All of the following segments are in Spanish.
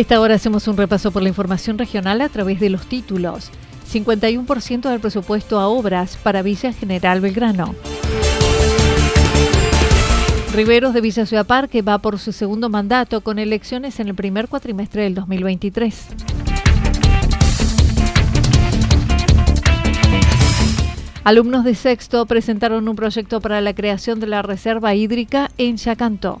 Esta hora hacemos un repaso por la información regional a través de los títulos. 51% del presupuesto a obras para Villa General Belgrano. Riveros de Villa Ciudad Parque va por su segundo mandato con elecciones en el primer cuatrimestre del 2023. Alumnos de sexto presentaron un proyecto para la creación de la reserva hídrica en Yacanto.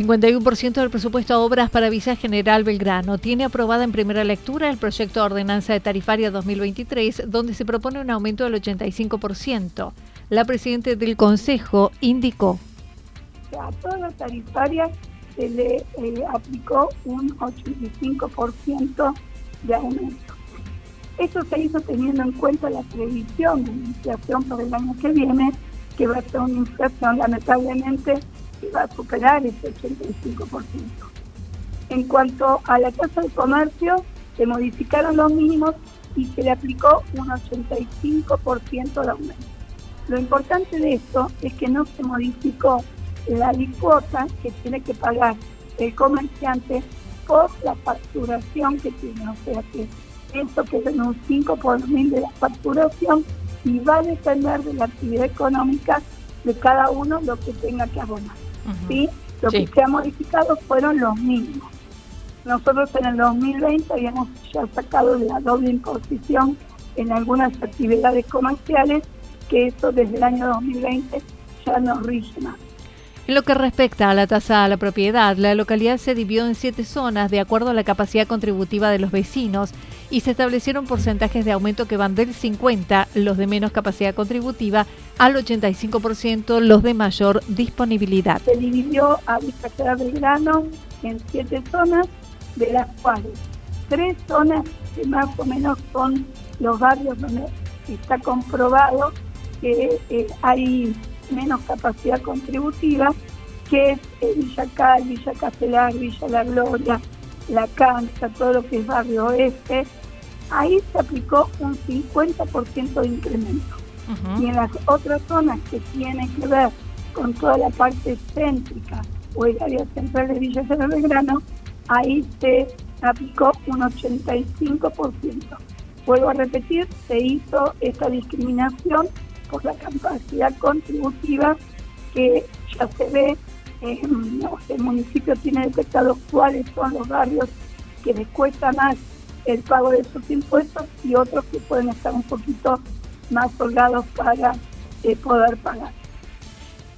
51% del presupuesto a obras para Visa General Belgrano tiene aprobada en primera lectura el proyecto de ordenanza de tarifaria 2023, donde se propone un aumento del 85%. La presidenta del Consejo indicó. A toda la tarifaria se le eh, aplicó un 85% de aumento. Esto se hizo teniendo en cuenta la previsión de inflación para el año que viene, que va a ser una inflación lamentablemente va a superar ese 85%. En cuanto a la tasa de comercio, se modificaron los mínimos y se le aplicó un 85% de aumento. Lo importante de esto es que no se modificó la alícuota que tiene que pagar el comerciante por la facturación que tiene. O sea que esto que es en un 5 por mil de la facturación y va a depender de la actividad económica de cada uno lo que tenga que abonar. ¿Sí? Lo que se ha modificado fueron los mínimos. Nosotros en el 2020 habíamos ya sacado de la doble imposición en algunas actividades comerciales, que eso desde el año 2020 ya no rige más. En lo que respecta a la tasa a la propiedad, la localidad se dividió en siete zonas de acuerdo a la capacidad contributiva de los vecinos y se establecieron porcentajes de aumento que van del 50, los de menos capacidad contributiva, al 85%, los de mayor disponibilidad. Se dividió a Vizcachera Belgrano en siete zonas, de las cuales tres zonas que más o menos son los barrios donde está comprobado que eh, hay menos capacidad contributiva, que es eh, Villa Cal, Villa Castelar, Villa La Gloria, La Cancha, todo lo que es barrio oeste, ahí se aplicó un 50% de incremento. Y en las otras zonas que tienen que ver con toda la parte céntrica o el área central de Villa de Belgrano, ahí se aplicó un 85%. Vuelvo a repetir, se hizo esta discriminación por la capacidad contributiva que ya se ve, el municipio tiene detectado cuáles son los barrios que les cuesta más el pago de sus impuestos y otros que pueden estar un poquito más holgados para eh, poder pagar.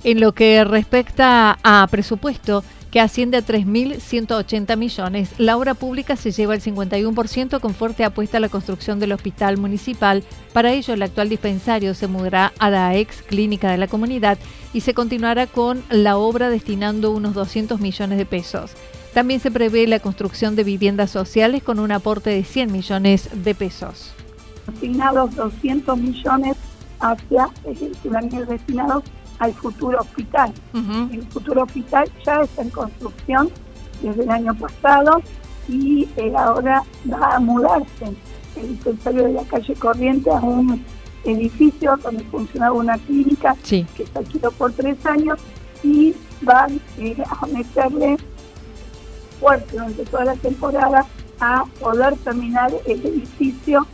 En lo que respecta a presupuesto, que asciende a 3.180 millones. La obra pública se lleva el 51% con fuerte apuesta a la construcción del hospital municipal. Para ello, el actual dispensario se mudará a la ex clínica de la comunidad y se continuará con la obra destinando unos 200 millones de pesos. También se prevé la construcción de viviendas sociales con un aporte de 100 millones de pesos. Asignados 200 millones hacia, el destinados al futuro hospital. El futuro hospital ya está en construcción desde el año pasado y eh, ahora va a mudarse el dispensario de la calle Corriente a un edificio donde funcionaba una clínica que está alquiló por tres años y van eh, a meterle durante toda la temporada a poder terminar el edificio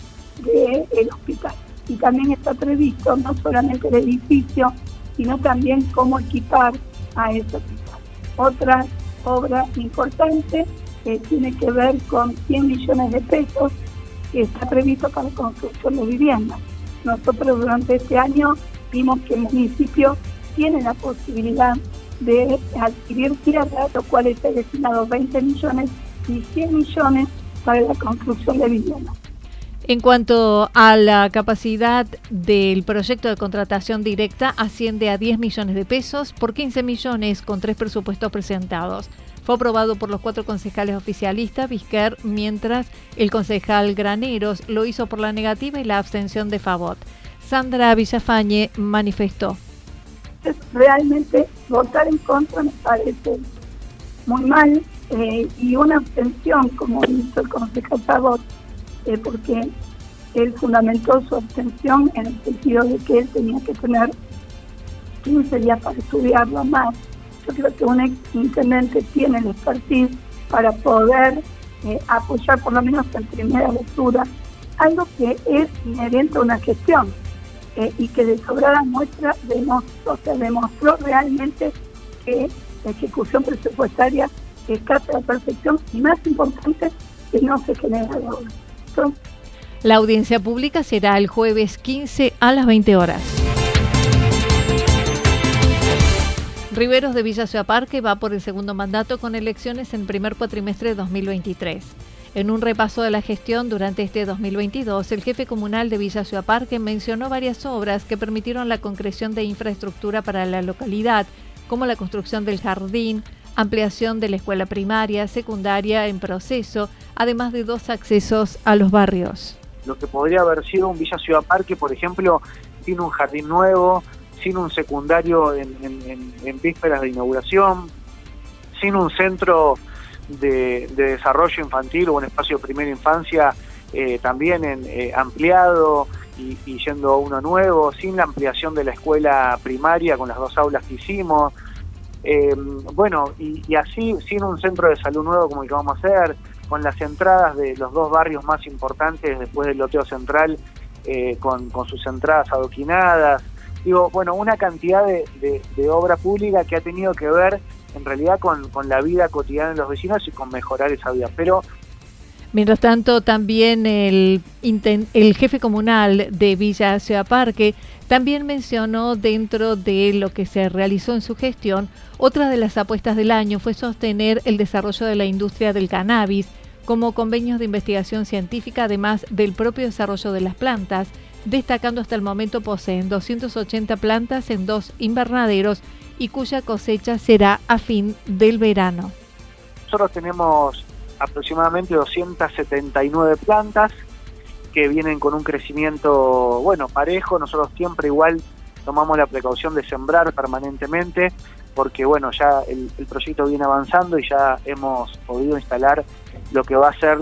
del hospital. Y también está previsto no solamente el edificio, sino también cómo equipar a ese hospital. Otra obra importante que tiene que ver con 100 millones de pesos que está previsto para la construcción de viviendas. Nosotros durante este año vimos que el municipio tiene la posibilidad de adquirir tierra, lo cual está destinado 20 millones y 100 millones para la construcción de viviendas. En cuanto a la capacidad del proyecto de contratación directa, asciende a 10 millones de pesos por 15 millones con tres presupuestos presentados. Fue aprobado por los cuatro concejales oficialistas, Vizquer, mientras el concejal Graneros lo hizo por la negativa y la abstención de Favot. Sandra Villafañe manifestó. Realmente votar en contra me parece muy mal eh, y una abstención, como hizo el concejal Favot, eh, porque él fundamentó su abstención en el sentido de que él tenía que tener 15 días para estudiarlo más. Yo creo que un ex intendente tiene el expertise para poder eh, apoyar por lo menos en primera lectura algo que es inherente a una gestión eh, y que de sobrada muestra demostró, o demostró realmente que la ejecución presupuestaria escapa a la perfección y más importante que no se genera deuda. La audiencia pública será el jueves 15 a las 20 horas. Riveros de Villa Ciudad Parque va por el segundo mandato con elecciones en primer cuatrimestre de 2023. En un repaso de la gestión durante este 2022, el jefe comunal de Villa Ciudad Parque mencionó varias obras que permitieron la concreción de infraestructura para la localidad, como la construcción del jardín, ampliación de la escuela primaria, secundaria en proceso, además de dos accesos a los barrios. Lo que podría haber sido un Villa Ciudad Parque, por ejemplo, sin un jardín nuevo, sin un secundario en, vísperas de inauguración, sin un centro de, desarrollo infantil o un espacio de primera infancia eh, también en, eh, ampliado y, y, yendo a uno nuevo, sin la ampliación de la escuela primaria con las dos aulas que hicimos, eh, bueno, y, así, sin un centro de salud nuevo como el que vamos a hacer, con las entradas de los dos barrios más importantes después del loteo central, eh, con, sus entradas adoquinadas. Digo, bueno, una cantidad de, obra pública que ha tenido que ver en realidad con, la vida cotidiana de los vecinos y con mejorar esa vida. Pero Mientras tanto, también el, jefe comunal de Villa Ciudad Parque también mencionó dentro de lo que se realizó en su gestión, otra de las apuestas del año fue sostener el desarrollo de la industria del cannabis como convenios de investigación científica, además del propio desarrollo de las plantas, destacando hasta el momento poseen 280 plantas en dos invernaderos y cuya cosecha será a fin del verano. Nosotros tenemos aproximadamente 279 plantas que vienen con un crecimiento, bueno, parejo. Nosotros siempre igual tomamos la precaución de sembrar permanentemente porque, bueno, ya el, proyecto viene avanzando y ya hemos podido instalar lo que va a ser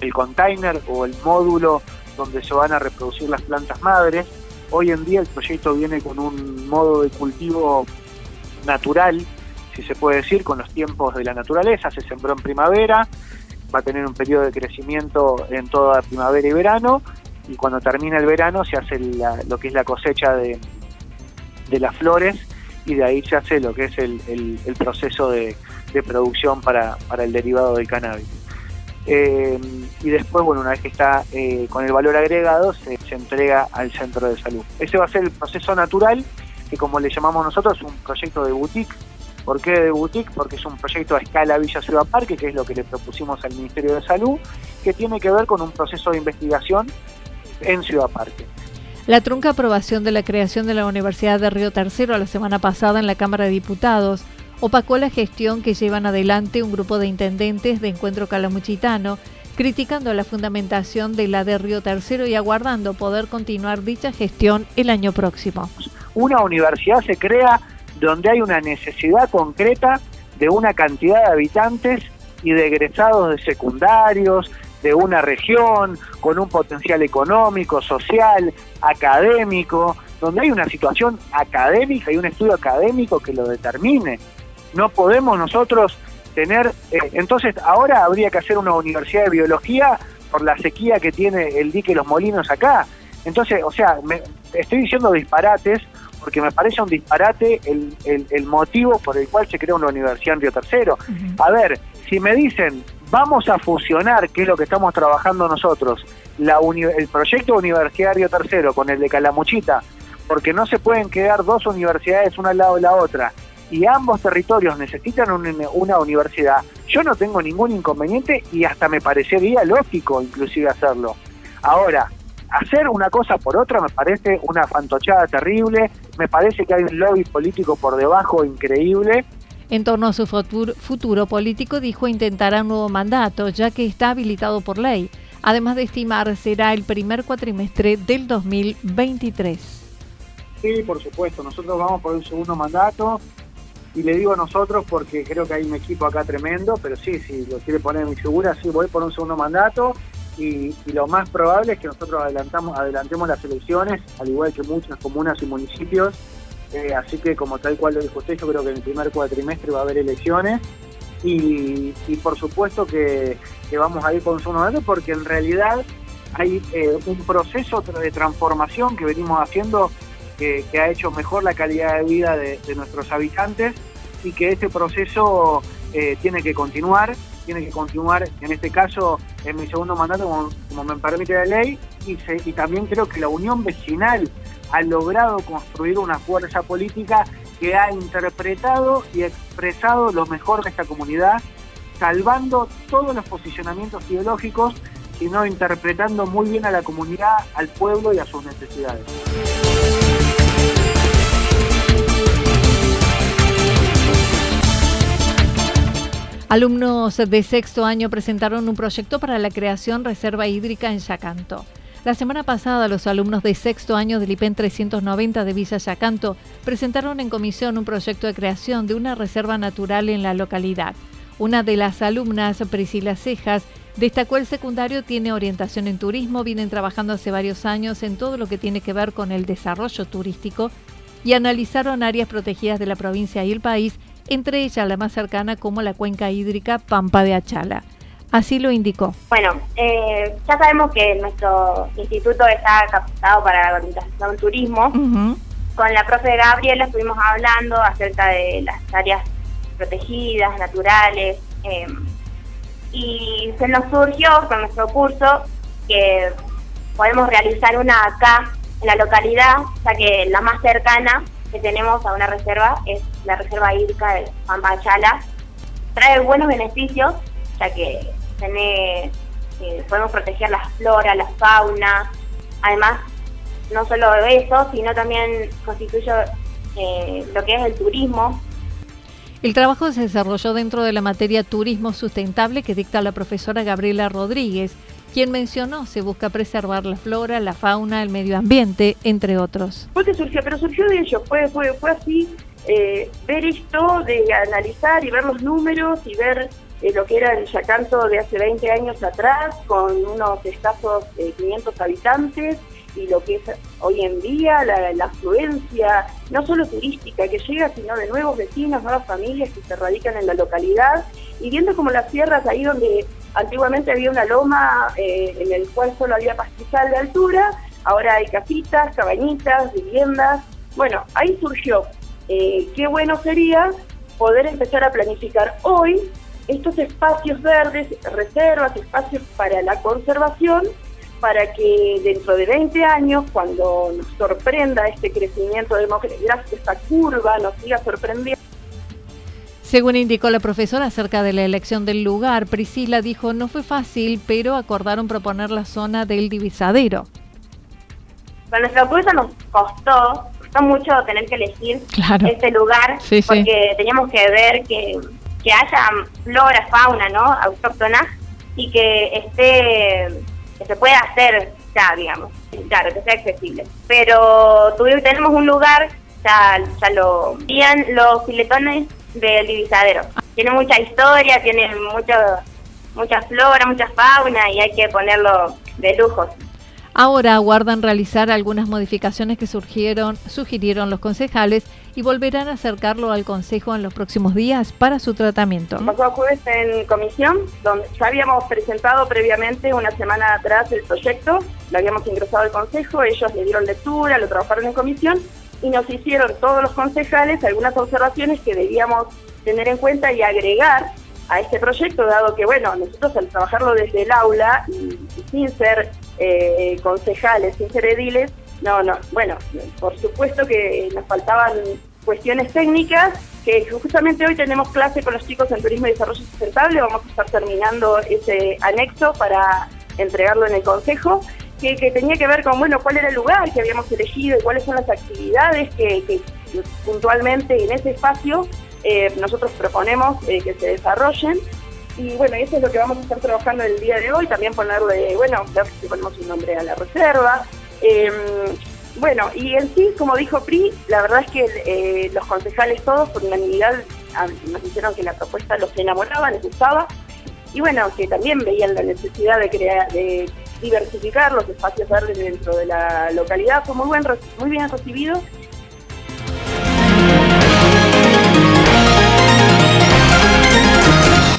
el container o el módulo donde se van a reproducir las plantas madres. Hoy en día el proyecto viene con un modo de cultivo natural, si se puede decir, con los tiempos de la naturaleza. Se sembró en primavera, va a tener un periodo de crecimiento en toda primavera y verano y cuando termina el verano se hace lo que es la cosecha de, las flores y de ahí se hace lo que es el, proceso de, producción para, el derivado del cannabis. Eh, y después, bueno, una vez que está eh, con el valor agregado, se, entrega al centro de salud. Ese va a ser el proceso natural, que como le llamamos nosotros, un proyecto de boutique, ¿Por qué de boutique? Porque es un proyecto a escala Villa Ciudad Parque, que es lo que le propusimos al Ministerio de Salud, que tiene que ver con un proceso de investigación en Ciudad Parque. La trunca aprobación de la creación de la Universidad de Río Tercero la semana pasada en la Cámara de Diputados opacó la gestión que llevan adelante un grupo de intendentes de Encuentro Calamuchitano, criticando la fundamentación de la de Río Tercero y aguardando poder continuar dicha gestión el año próximo. Una universidad se crea donde hay una necesidad concreta de una cantidad de habitantes y de egresados de secundarios, de una región, con un potencial económico, social, académico, donde hay una situación académica y un estudio académico que lo determine. No podemos nosotros tener, eh, entonces ahora habría que hacer una universidad de biología por la sequía que tiene el dique Los Molinos acá. Entonces, o sea, me, estoy diciendo disparates porque me parece un disparate el, el, motivo por el cual se crea una universidad en Río Tercero. A ver, si me dicen vamos a fusionar, que es lo que estamos trabajando nosotros, la el proyecto universitario tercero con el de Calamuchita, porque no se pueden quedar dos universidades una al lado de la otra, y ambos territorios necesitan una universidad, yo no tengo ningún inconveniente y hasta me parecería lógico inclusive hacerlo. Ahora, hacer una cosa por otra me parece una fantochada terrible, me parece que hay un lobby político por debajo increíble en torno a su futuro, político, dijo intentará un nuevo mandato, ya que está habilitado por ley. Además de estimar, será el primer cuatrimestre del 2023. Sí, por supuesto, nosotros vamos por un segundo mandato y le digo a nosotros porque creo que hay un equipo acá tremendo, pero sí, si lo quiere poner en mi figura, sí voy por un segundo mandato y, lo más probable es que nosotros adelantamos, adelantemos las elecciones, al igual que muchas comunas y municipios, eh, así que como tal cual lo dijo usted, yo creo que en el primer cuatrimestre va a haber elecciones y, por supuesto que, vamos a ir con su nombre porque en realidad hay eh, un proceso de transformación que venimos haciendo que, ha hecho mejor la calidad de vida de, nuestros habitantes y que este proceso eh, tiene que continuar, tiene que continuar en este caso en mi segundo mandato como, me permite la ley y también creo que la unión vecinal ha logrado construir una fuerza política que ha interpretado y expresado lo mejor de esta comunidad, salvando todos los posicionamientos ideológicos, sino interpretando muy bien a la comunidad, al pueblo y a sus necesidades. Alumnos de sexto año presentaron un proyecto para la creación reserva hídrica en Yacanto. La semana pasada, los alumnos de sexto año del IPEN 390 de Villa Yacanto presentaron en comisión un proyecto de creación de una reserva natural en la localidad. Una de las alumnas, Priscila Cejas, destacó el secundario tiene orientación en turismo, vienen trabajando hace varios años en todo lo que tiene que ver con el desarrollo turístico y analizaron áreas protegidas de la provincia y el país, entre ellas la más cercana como la cuenca hídrica Pampa de Achala. Así lo indicó. Bueno, eh, ya sabemos que nuestro instituto está capacitado para la organización turismo. Con la profe Gabriela estuvimos hablando acerca de las áreas protegidas, naturales, em, y se nos surgió con nuestro curso que podemos realizar una acá en la localidad, ya que la más cercana que tenemos a una reserva es la reserva hídrica de Pampachala. Trae buenos beneficios, ya que eh, podemos proteger la flora, la fauna. Además, no solo eso, sino también constituye eh, lo que es el turismo. El trabajo se desarrolló dentro de la materia turismo sustentable que dicta la profesora Gabriela Rodríguez, quien mencionó se busca preservar la flora, la fauna, el medio ambiente, entre otros. ¿Por qué surgió? Pero surgió de ello, fue, fue, fue así, eh, ver esto, de analizar y ver los números y ver eh, lo que era el Yacanto de hace 20 años atrás, con unos escasos 500 eh, habitantes, y lo que es hoy en día la, afluencia, no solo turística que llega, sino de nuevos vecinos, nuevas familias que se radican en la localidad, y viendo como las sierras ahí donde antiguamente había una loma eh, en el cual solo había pastizal de altura, ahora hay casitas, cabañitas, viviendas. Bueno, ahí surgió. Qué bueno sería poder empezar a planificar hoy estos espacios verdes, reservas, espacios para la conservación, para que dentro de 20 años, cuando nos sorprenda este crecimiento demográfico, esta curva nos siga sorprendiendo. Según indicó la profesora acerca de la elección del lugar, Priscila dijo no fue fácil, pero acordaron proponer la zona del divisadero. Para nuestra curso nos costó, costó mucho tener que elegir este lugar, porque teníamos que ver que, que haya flora, fauna, ¿no? Autóctona y que esté, que se pueda hacer ya, digamos, claro, que sea accesible. Pero tuvimos, tenemos un lugar, ya, ya lo vían los filetones del divisadero. Tiene mucha historia, tiene mucho, mucha flora, mucha fauna y hay que ponerlo de lujo. Ahora aguardan realizar algunas modificaciones que surgieron, sugirieron los concejales y volverán a acercarlo al Consejo en los próximos días para su tratamiento. Pasó jueves en comisión, donde ya habíamos presentado previamente una semana atrás el proyecto, lo habíamos ingresado al Consejo, ellos le dieron lectura, lo trabajaron en comisión y nos hicieron todos los concejales algunas observaciones que debíamos tener en cuenta y agregar a este proyecto, dado que, bueno, nosotros al trabajarlo desde el aula y, sin ser eh, concejales, sin ser ediles, no, no, bueno, por supuesto que nos faltaban cuestiones técnicas, que justamente hoy tenemos clase con los chicos en Turismo y Desarrollo Sustentable, vamos a estar terminando ese anexo para entregarlo en el Consejo, que, tenía que ver con, bueno, cuál era el lugar que habíamos elegido y cuáles son las actividades que, puntualmente en ese espacio eh, nosotros proponemos eh, que se desarrollen. Y bueno, eso es lo que vamos a estar trabajando el día de hoy, también ponerle, bueno, si ponemos un nombre a la reserva. Em, bueno, y en sí, como dijo PRI, la verdad es que eh, los concejales todos por unanimidad nos dijeron que la propuesta los enamoraba, les gustaba, y bueno, que también veían la necesidad de crear, de diversificar los espacios verdes dentro de la localidad. Fue muy, buen, muy bien recibido.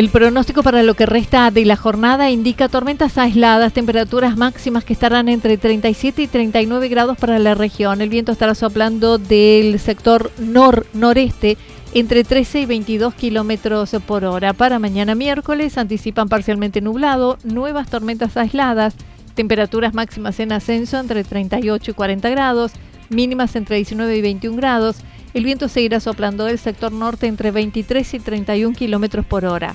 El pronóstico para lo que resta de la jornada indica tormentas aisladas, temperaturas máximas que estarán entre 37 y 39 grados para la región. El viento estará soplando del sector nor-noreste entre 13 y 22 kilómetros por hora. Para mañana miércoles anticipan parcialmente nublado, nuevas tormentas aisladas, temperaturas máximas en ascenso entre 38 y 40 grados, mínimas entre 19 y 21 grados. El viento seguirá soplando del sector norte entre 23 y 31 kilómetros por hora.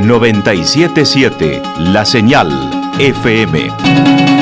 977 La Señal FM.